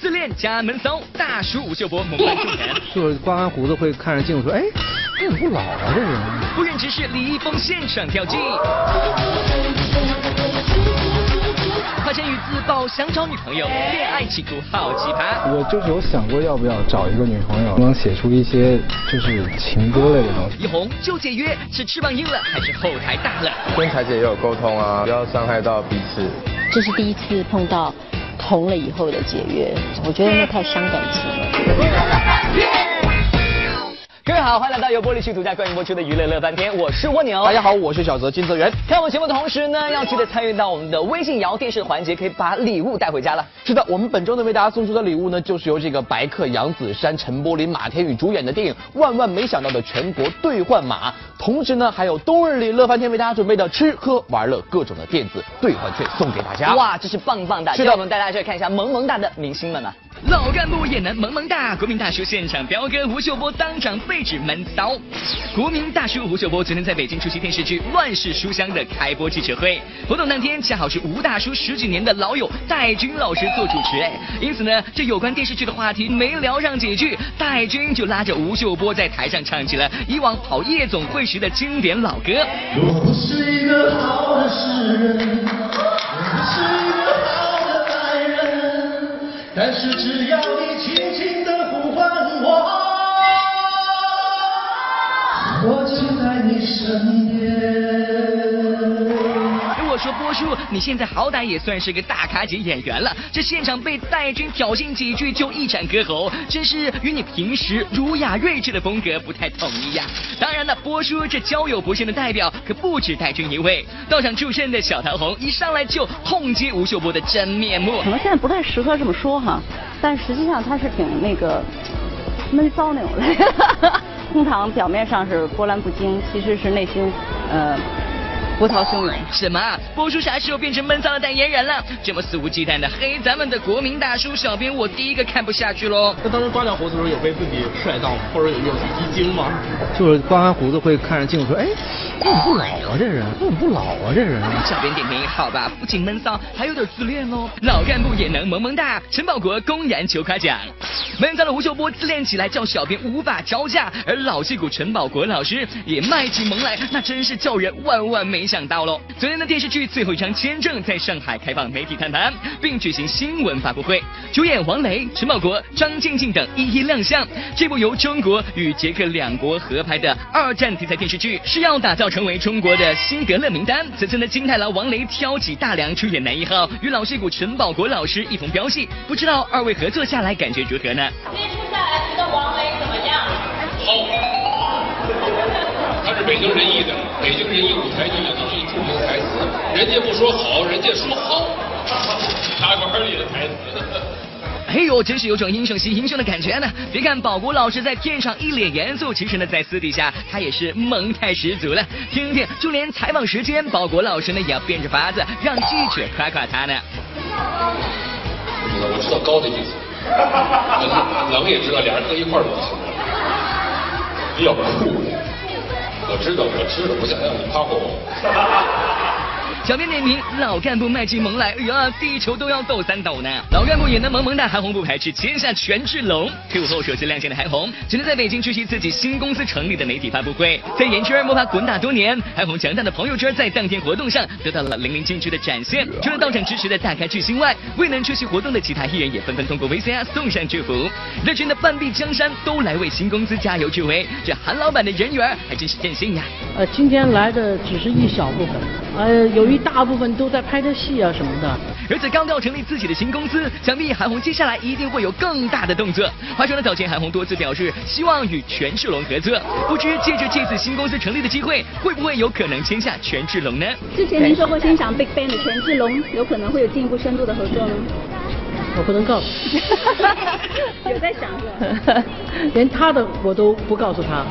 自恋加闷骚，大叔吴秀波猛灌重拳，就是刮完胡子会看着镜子说，哎，这怎么不老啊这人？不忍直视李易峰现场跳技。华晨宇自曝想找女朋友，恋爱企图好奇葩。我就是有想过要不要找一个女朋友，能写出一些就是情歌类的东西。一红就解约，是翅膀硬了还是后台大了？跟彩姐也有沟通啊，不要伤害到彼此。这是第一次碰到红了以后的解约，我觉得那太伤感情了。各位好，欢迎来到由玻璃旭独家冠名播出的娱乐乐翻天，我是蜗牛。大家好，我是小泽金泽源。看我们节目的同时呢，要记得参与到我们的微信摇电视环节，可以把礼物带回家了。是的，我们本周呢为大家送出的礼物呢，就是由这个白客、杨子姗、陈柏霖、马天宇主演的电影《万万没想到》的全国兑换码，同时呢还有冬日里乐翻天为大家准备的吃喝玩乐各种的电子兑换券送给大家。哇，这是棒棒的！是的我们带大家去看一下萌萌哒的明星们呢。老干部也能萌萌哒，国民大叔现场彪哥吴秀波当场被指闷骚。国民大叔吴秀波昨天在北京出席电视剧《乱世书香》的开播记者会，活动当天恰好是吴大叔十几年的老友戴军老师做主持，因此呢，这有关电视剧的话题没聊上几句，戴军就拉着吴秀波在台上唱起了以往跑夜总会时的经典老歌。我是一个好的诗人，但是只要你轻轻的呼唤我，我就在你身边。你现在好歹也算是个大咖级演员了，这现场被戴军挑衅几句就一展歌喉，真是与你平时儒雅睿智的风格不太统一呀。当然了，波叔这交友不慎的代表可不止戴军一位，到场助阵的小桃红一上来就痛击吴秀波的真面目可。能现在不太适合这么说哈，但实际上他是挺那个闷骚那种人。通常表面上是波澜不惊，其实是内心呃波涛汹涌。什么？波叔啥时候变成闷骚的代言人了？这么肆无忌惮的黑咱们的国民大叔小编，我第一个看不下去喽。那当时刮掉胡子的时候有被自己帅到吗？或者有有一惊吗？就是刮完胡子会看着镜子说，哎，这怎么不老啊这人？这怎么不老啊这人？小编点评：好吧，不仅闷骚，还有点自恋哦。老干部也能萌萌哒，陈宝国公然求夸奖。闷骚的吴秀波自恋起来叫小编无法招架，而老戏骨陈宝国老师也卖起萌来，那真是叫人万万没想到喽。昨天的电视剧最后一张签证在上海开放媒体探谈，并举行新闻发布会，主演王雷、陈宝国、张静静等一一亮相。这部由中国与捷克两国合拍的二战题材电视剧，是要打造成为中国的辛德勒名单。此次呢，金太郎王雷挑起大梁出演男一号，与老戏骨陈宝国老师一同飙戏，不知道二位合作下来感觉如何呢？接触下来觉得王雷怎么样？好他是北京人艺的，北京人艺舞台剧的一句著名台词：“人家不说好，人家说好。”茶馆里的台词。哎呦，真是有种英雄惜英雄的感觉呢！别看宝国老师在片场一脸严肃，其实呢，在私底下他也是萌态十足了。听听，就连采访时间，宝国老师呢也要变着法子让记者夸夸他呢。我知道高的意思，冷也知道，俩人搁一块儿不行，比较酷。我知道，我知道，我想让你夸夸我。小编点评：老干部迈进萌来，哎呀，地球都要抖三抖呢。老干部也能萌萌哒，韩红不排斥签下权志龙。退伍后首次亮相的韩红，只能在北京出席自己新公司成立的媒体发布会。在演圈摸爬滚打多年，韩红强大的朋友圈在当天活动上得到了淋漓尽致的展现。除了到场支持的大咖巨星外，未能出席活动的其他艺人也纷纷通过 VCR 送上祝福。热群的半壁江山都来为新公司加油助威，这韩老板的人缘还真是任性呀。呃，今天来的只是一小部分，呃，有一大部分都在拍着戏啊什么的。而且刚刚成立自己的新公司，想必韩红接下来一定会有更大的动作。话说呢，早前韩红多次表示希望与权志龙合作，不知借着这次新公司成立的机会，会不会有可能签下权志龙呢？之前您说过欣赏 Big Bang 的权志龙，有可能会有进一步深度的合作吗？我不能告诉你，有在想？连他的我都不告诉他，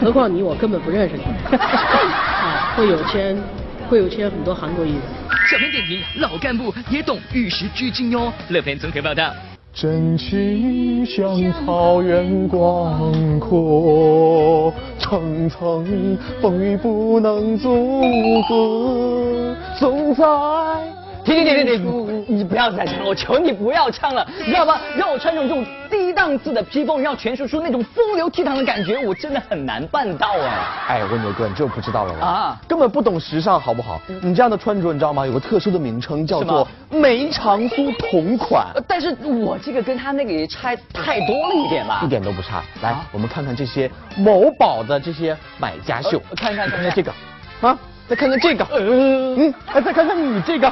何况你，我根本不认识你。啊，会有签，会有签很多韩国艺人。小编点评：老干部也懂与时俱进哟。乐篇综合报道。真情像草原广阔，层层，风雨不能阻隔，总在。停停停停停！你不要再唱了，我求你不要唱了，你知道吗？让我穿这种这种低档次的披风，让诠释出那种风流倜傥的感觉，我真的很难办到啊。哎，温柔哥，你就不知道了吧？啊，根本不懂时尚，好不好？你这样的穿着，你知道吗？有个特殊的名称，叫做梅长苏同款。但是我这个跟他那个也差太多了一点吧？一点都不差。来，我们看看这些某宝的这些买家秀，看看看看这个，啊。再看看这个，嗯，哎，再看看你这个，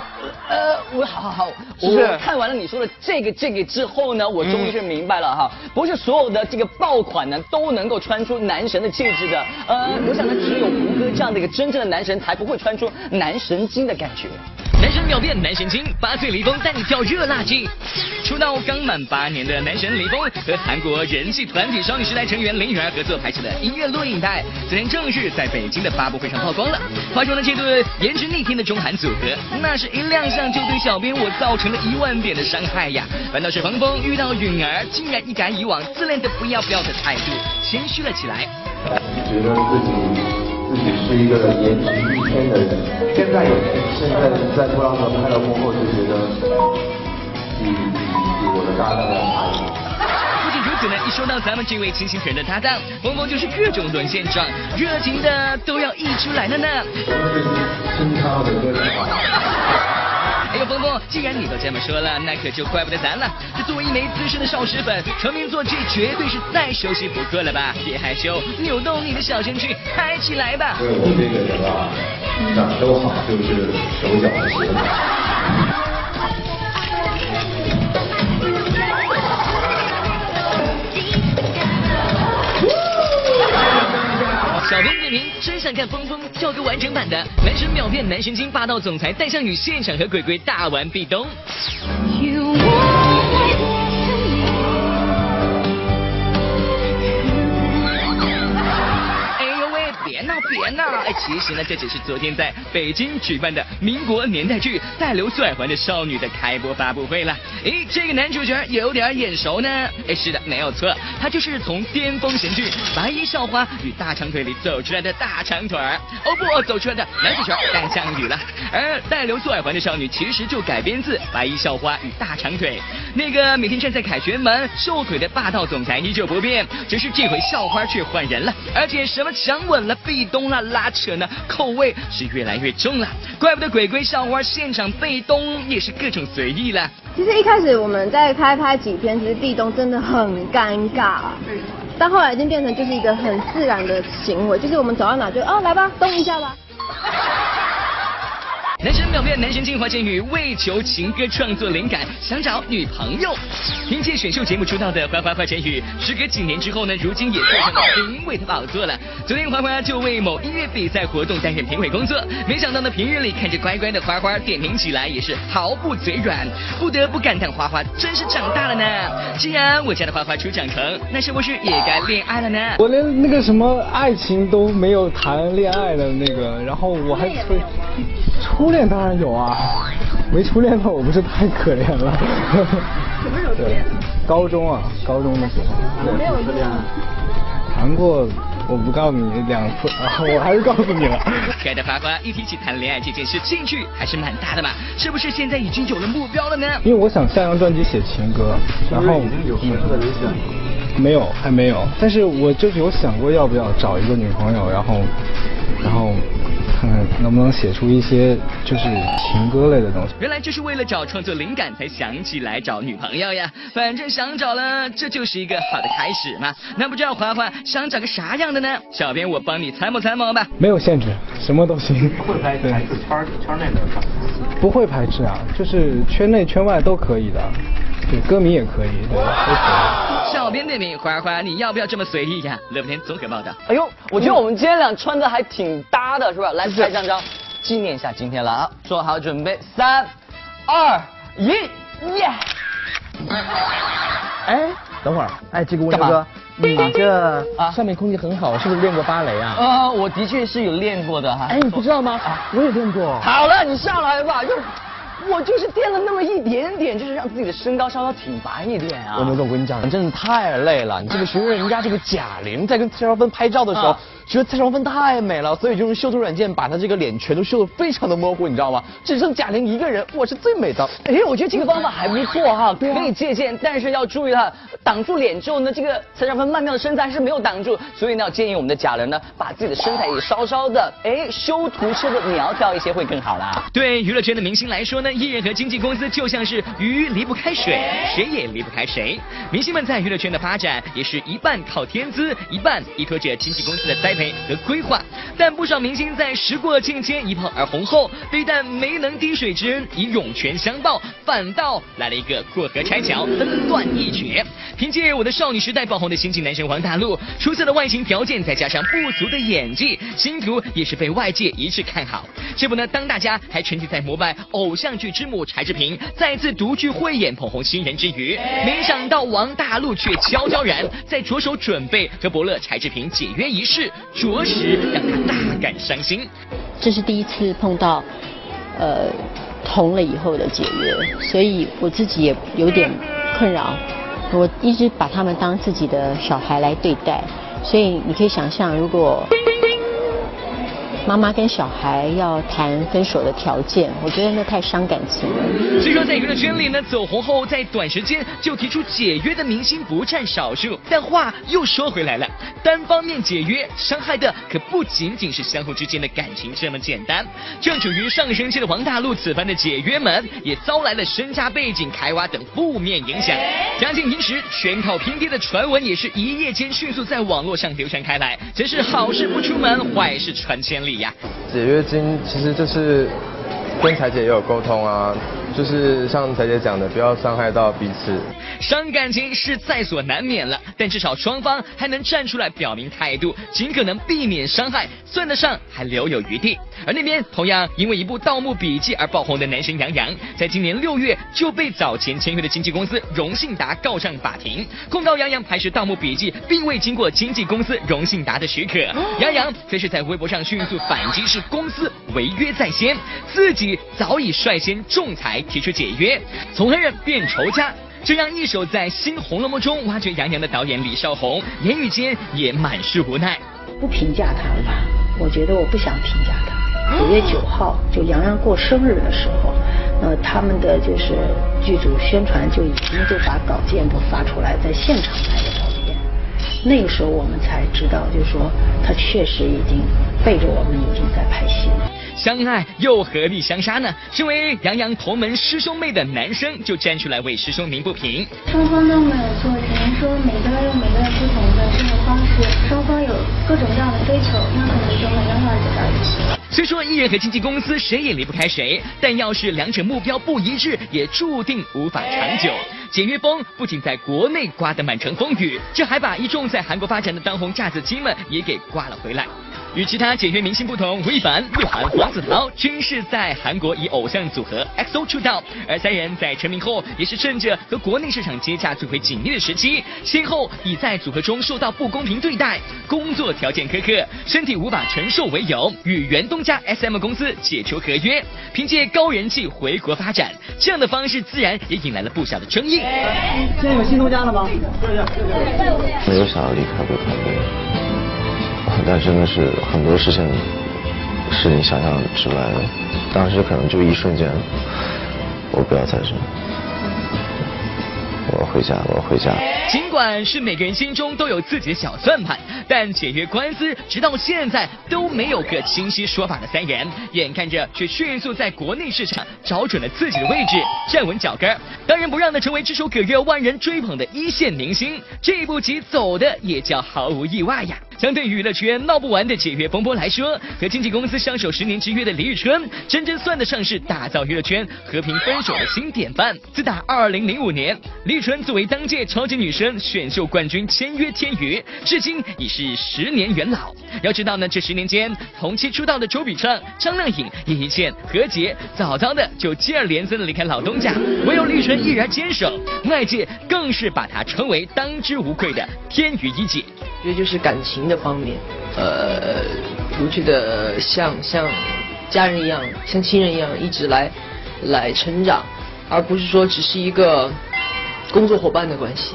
呃，我好好好，我看完了你说的这个这个之后呢，我终于是明白了哈，不是所有的这个爆款呢都能够穿出男神的气质的，呃，我想呢，只有胡歌这样的一个真正的男神才不会穿出男神经的感觉。男神秒变男神经，八岁李峰带你跳热辣剧。出道刚满八年的男神李峰和韩国人气团体少女时代成员林允儿合作拍摄的音乐录影带，昨天正式在北京的发布会上曝光了。话说呢，这对颜值逆天的中韩组合，那是一亮相就对小编我造成了一万点的伤害呀。反倒是峰峰遇到允儿，竟然一改以往自恋的不要不要的态度，谦虚了起来。觉得自己。自己是一个颜值逆天的人，现在也现在在布浪河拍了过后，就觉得比比我的搭档要差一点。不仅如此呢，一说到咱们这位清新可人的搭档，峰峰就是各种沦陷状，热情的都要溢出来了呢。真超的歌曲。哎呦，峰峰，既然你都这么说了，那可就怪不得咱了。这作为一枚资深的少时粉，成名作这绝对是再熟悉不过了吧？别害羞，扭动你的小身躯，嗨起来吧！对我这个人啊，哪都好就是手脚不行。小编点评：真想看峰峰跳个完整版的男神秒变男神经霸道总裁戴相宇现场和鬼鬼大玩壁咚。别闹！哎，其实呢，这只是昨天在北京举办的民国年代剧《带流苏耳环的少女》的开播发布会了。诶，这个男主角有点眼熟呢。哎，是的，没有错，他就是从巅峰神剧《白衣校花与大长腿》里走出来的大长腿儿。哦不，走出来的男主角戴相宇了。而《带流苏耳环的少女》其实就改编自《白衣校花与大长腿》，那个每天站在凯旋门秀腿的霸道总裁依旧不变，只是这回校花却换人了，而且什么强吻了壁咚了。拉扯呢，口味是越来越重了，怪不得鬼鬼校花现场被咚也是各种随意了。其实一开始我们在拍拍几天，其实壁咚真的很尴尬，但后来已经变成就是一个很自然的行为，就是我们走到哪就哦来吧，动一下吧。男神秒变男神精华晨宇为求情歌创作灵感，想找女朋友。凭借选秀节目出道的花花花千羽，时隔几年之后呢，如今也坐上了评委的宝座了。昨天花花就为某音乐比赛活动担任评委工作，没想到呢，平日里看着乖乖的花花点评起来也是毫不嘴软，不得不感叹花花真是长大了呢。既然我家的花花出长成，那是不是也该恋爱了呢？我连那个什么爱情都没有谈恋爱的那个，然后我还催初恋当然有啊，没初恋的我不是太可怜了。什么时候初恋？高中啊，高中的时候。没有初恋。谈过，我不告诉你两次啊，我还是告诉你了。可爱的花花一提起谈恋爱这件事，兴趣还是蛮大的嘛，是不是现在已经有了目标了呢？因为我想下张专辑写情歌，然后已经有合适的人选了。没有，还没有，但是我就是有想过要不要找一个女朋友，然后，然后。看 看能不能写出一些就是情歌类的东西。原来就是为了找创作灵感才想起来找女朋友呀。反正想找了，这就是一个好的开始嘛。那不知道华华想找个啥样的呢？小编我帮你参谋参谋吧。没有限制，什么都行。会排排斥圈圈内的不会排斥啊，就是圈内圈外都可以的。对，歌迷也可以，对，都可以。小编点评，花花，你要不要这么随意呀？乐福天综合报道。哎呦，我觉得我们今天俩穿的还挺搭的，是吧？来拍张张，纪念一下今天了啊！做好准备，三、二、一，耶！哎，等会儿，哎，这个温哥，你这啊，上面空气很好，是不是练过芭蕾啊？啊，我的确是有练过的哈。哎，你不知道吗？我也练过。好了，你上来吧，又。我就是垫了那么一点点，就是让自己的身高稍稍挺拔一点啊。我没有我跟你讲，真的太累了。你这个学人家这个贾玲在跟蔡少芬拍照的时候，觉得蔡少芬太美了，所以就用修图软件把她这个脸全都修得非常的模糊，你知道吗？只剩贾玲一个人，我是最美的。哎，我觉得这个方法还不错哈，可以借鉴，但是要注意哈，挡住脸之后呢，这个蔡少芬曼妙的身材还是没有挡住，所以呢，建议我们的贾玲呢，把自己的身材也稍稍的哎修图修的苗条一些会更好啦。对娱乐圈的明星来说呢，艺人和经纪公司就像是鱼离不开水，谁也离不开谁。明星们在娱乐圈的发展也是一半靠天资，一半依托着经纪公司的栽和规划。但不少明星在时过境迁、一炮而红后，非但没能滴水之恩以涌泉相报，反倒来了一个过河拆桥、分段一绝。凭借我的少女时代爆红的新晋男神王大陆，出色的外形条件再加上不俗的演技，星途也是被外界一致看好。这不呢，当大家还沉浸在膜拜偶像剧之母柴智屏再次独具慧眼捧红新人之余，没想到王大陆却悄悄然在着手准备和伯乐柴智屏解约一事，着实让他大感伤心。这是第一次碰到，呃，同了以后的解约，所以我自己也有点困扰。我一直把他们当自己的小孩来对待，所以你可以想象，如果妈妈跟小孩要谈分手的条件，我觉得那太伤感情了。虽说在娱乐圈里呢，走红后在短时间就提出解约的明星不占少数，但话又说回来了，单方面解约伤害的可不仅仅是相互之间的感情这么简单。正处于上升期的王大陆此番的解约门，也遭来了身家背景开挖等负面影响。家境贫实、全靠拼爹的传闻也是一夜间迅速在网络上流传开来，真是好事不出门，坏事传千里呀。解约金其实就是跟彩姐也有沟通啊，就是像彩姐讲的，不要伤害到彼此。伤感情是在所难免了，但至少双方还能站出来表明态度，尽可能避免伤害，算得上还留有余地。而那边同样因为一部《盗墓笔记》而爆红的男神杨洋，在今年六月就被早前签约的经纪公司荣信达告上法庭，控告杨洋拍摄《盗墓笔记》并未经过经纪公司荣信达的许可。杨洋则是在微博上迅速反击，是公司违约在先，自己早已率先仲裁提出解约，从恩人变仇家。这让一手在新《红楼梦》中挖掘杨洋的导演李少红，言语间也满是无奈。不评价他了吧？我觉得我不想评价他。九月九号，就杨洋过生日的时候，呃，他们的就是剧组宣传就已经就把稿件都发出来，在现场拍的照片。那个时候我们才知道，就是说他确实已经背着我们已经在拍戏了。相爱又何必相杀呢？身为杨洋同门师兄妹的男生就站出来为师兄鸣不平。双方都没有错，只能说每个人有每个人不同的生活方式，双方有各种各样的追求，那可能就没办法走到一起。虽说艺人和经纪公司谁也离不开谁，但要是两者目标不一致，也注定无法长久。简约风不仅在国内刮得满城风雨，这还把一众在韩国发展的当红炸子鸡们也给刮了回来。与其他解约明星不同，吴亦凡、鹿晗、黄子韬均是在韩国以偶像组合 XO 出道，而三人在成名后也是趁着和国内市场接洽最为紧密的时期，先后以在组合中受到不公平对待、工作条件苛刻、身体无法承受为由，与原东家 SM 公司解除合约，凭借高人气回国发展。这样的方式自然也引来了不小的争议。现在有新东家了吗？没有想要离开过团队。但真的是很多事情是你想象之外的，当时可能就一瞬间，我不要在这，我要回家，我要回家。尽管是每个人心中都有自己的小算盘，但解约官司直到现在都没有个清晰说法的三人，眼看着却迅速在国内市场找准了自己的位置，站稳脚跟，当仁不让的成为炙手可热、万人追捧的一线明星。这一步棋走的也叫毫无意外呀。相对于娱乐圈闹不完的解约风波来说，和经纪公司相守十年之约的李宇春，真正算得上是打造娱乐圈和平分手的新典范。自打二零零五年，李宇春作为当届超级女声选秀冠军签约天娱，至今已是十年元老。要知道呢，这十年间，同期出道的周笔畅、张靓颖、叶一茜、何洁，早早的就接二连三的离开老东家，唯有李宇春依然坚守，外界更是把她称为当之无愧的天娱一姐。觉得就是感情的方面，呃，我觉得像像家人一样，像亲人一样，一直来来成长，而不是说只是一个工作伙伴的关系。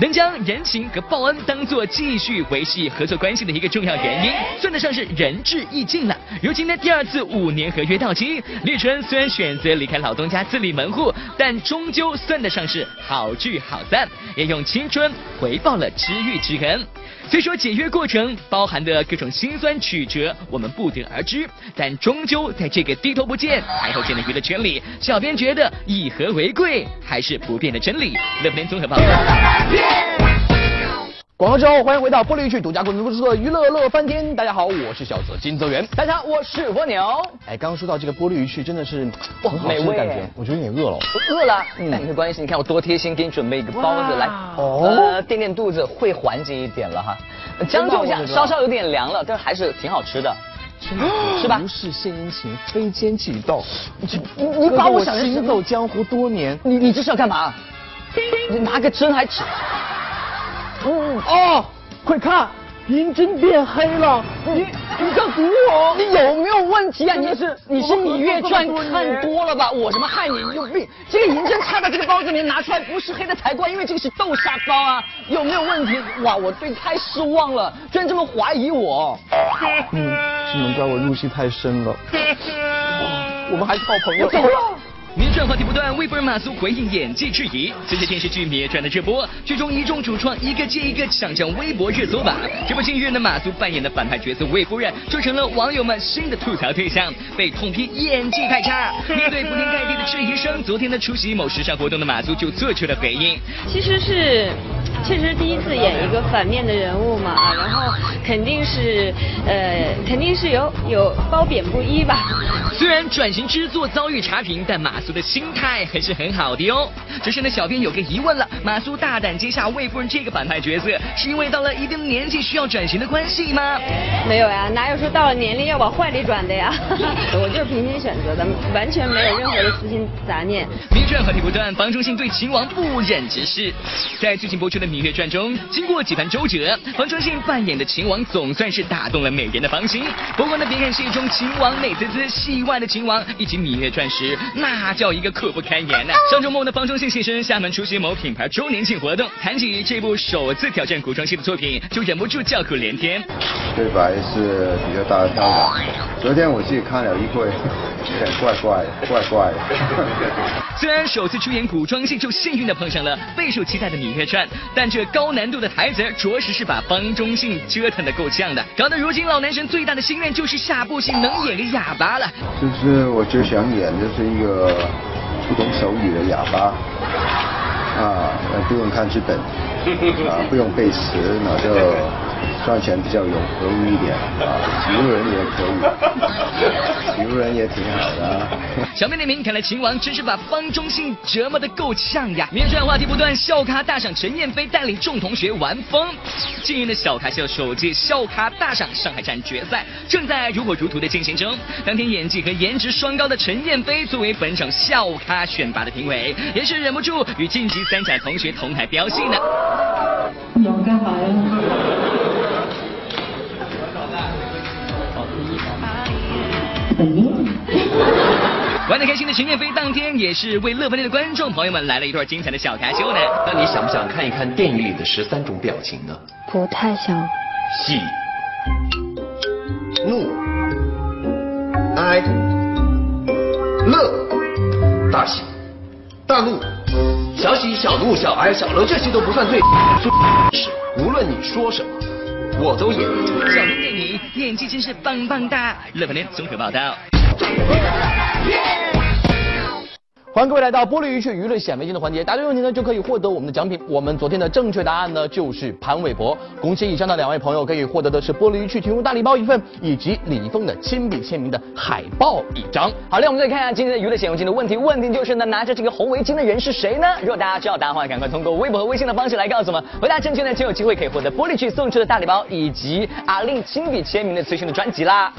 能将人情和报恩当做继续维系合作关系的一个重要原因，算得上是仁至义尽了。如今呢，第二次五年合约到期，立春虽然选择离开老东家自立门户，但终究算得上是好聚好散，也用青春回报了知遇之恩。虽说解约过程包含的各种辛酸曲折，我们不得而知，但终究在这个低头不见抬头见的娱乐圈里，小编觉得以和为贵还是不变的真理。乐天综合报道。广告之后，欢迎回到玻璃剧独家冠名播出的娱乐乐翻天。大家好，我是小泽金泽源。大家好，我是蜗牛。哎，刚刚说到这个玻璃鱼翅，真的是很好美味吃的感觉，我觉得有点饿了。饿了，但没关系，你看我多贴心，给你准备一个包子来，哦呃，垫垫肚子会缓解一点了哈。将就一下，稍稍有点凉了，但是还是挺好吃的。是吧不是献殷勤，非奸即盗。你你把我想成什么行走江湖多年，你你这是要干嘛？你拿个针还指？嗯哦，快看，银针变黑了，你你在毒我？你有没有问题啊？你是你是《芈月传看多了吧？我什么害你？你有病！这个银针插到这个包子里面拿出来不是黑的才怪，因为这个是豆沙包啊，有没有问题？哇，我对你太失望了，居然这么怀疑我。嗯，只能怪我入戏太深了。我们还是好朋友。我走了。《芈月传》话题不断，魏夫人马苏回应演技质疑。随着电视剧《芈月传》的热播，剧中一众主创一个接一个抢上微博热搜榜。这不，近日呢，马苏扮演的反派角色魏夫人就成了网友们新的吐槽对象，被痛批演技太差。面对铺天盖地的质疑声，昨天呢，出席某时尚活动的马苏就做出了回应。其实是确实第一次演一个反面的人物嘛，啊然后肯定是呃肯定是有有褒贬不一吧。虽然转型之作遭遇差评，但马苏的心态还是很好的哟。只是呢，小编有个疑问了：马苏大胆接下魏夫人这个反派角色，是因为到了一定年纪需要转型的关系吗？没有呀，哪有说到了年龄要往坏里转的呀？我就是凭心选择的，完全没有任何的私心杂念。《芈月传》话题不断，房中信对秦王不忍直视。在剧情播出的《芈月传》中，经过几番周折，方中信扮演的秦王总算是打动了美人的芳心。不过呢，别看戏中秦王美滋滋，戏外的秦王一起《芈月传》时，那叫一个苦不堪言呐、上周末呢，方中信现身厦门出席某品牌周年庆活动，谈起这部首次挑战古装戏的作品，就忍不住叫苦连天。对白是比较大的挑战。昨天我自己看了一会，有点怪怪的，怪怪的。虽然首次出演古装戏就幸运的碰上了备受期待的《芈月传》，但这高难度的台词着实是把方中信折腾的够呛的，搞得如今老男神最大的心愿就是下部戏能演个哑巴了。就是我就想演就是一个不懂手语的哑巴，啊，不用看剧本，啊，不用背词，那就赚钱比较有容易一点，啊，植物人也可以，植物人也挺好的、啊。小妹点名，看来秦王真是把方中信折磨的够呛呀！《芈月传》话题不断，校咖大赏陈燕飞带领众同学玩疯。近日的小咖秀首届校咖大赏上海站决赛正在如火如荼的进行中。当天演技和颜值双高的陈燕飞作为本场校咖选拔的评委，也是忍不住与晋级三甲同学同台飙戏呢。你要干嘛呀？玩的开心的陈建飞当天也是为乐翻天的观众朋友们来了一段精彩的小咖秀呢。那你想不想看一看电影里的十三种表情呢？不太想。喜、怒、哀、乐、大喜、大怒、小喜、小怒、小哀、小乐，这些都不算最是，无论你说什么，我都演。小明电影演技真是棒棒哒！乐翻天综合报道。欢迎各位来到玻璃鱼趣娱乐显微镜的环节，答对问题呢就可以获得我们的奖品。我们昨天的正确答案呢就是潘玮柏。恭喜以上的两位朋友可以获得的是玻璃鱼趣提供大礼包一份，以及李易峰的亲笔签名的海报一张。好嘞，我们再看一下今天的娱乐显微镜的问题。问题就是呢，拿着这个红围巾的人是谁呢？如果大家知道答案的话，赶快通过微博和微信的方式来告诉我们。回答正确呢，就有机会可以获得玻璃趣送出的大礼包，以及阿令亲笔签名的最新的专辑啦。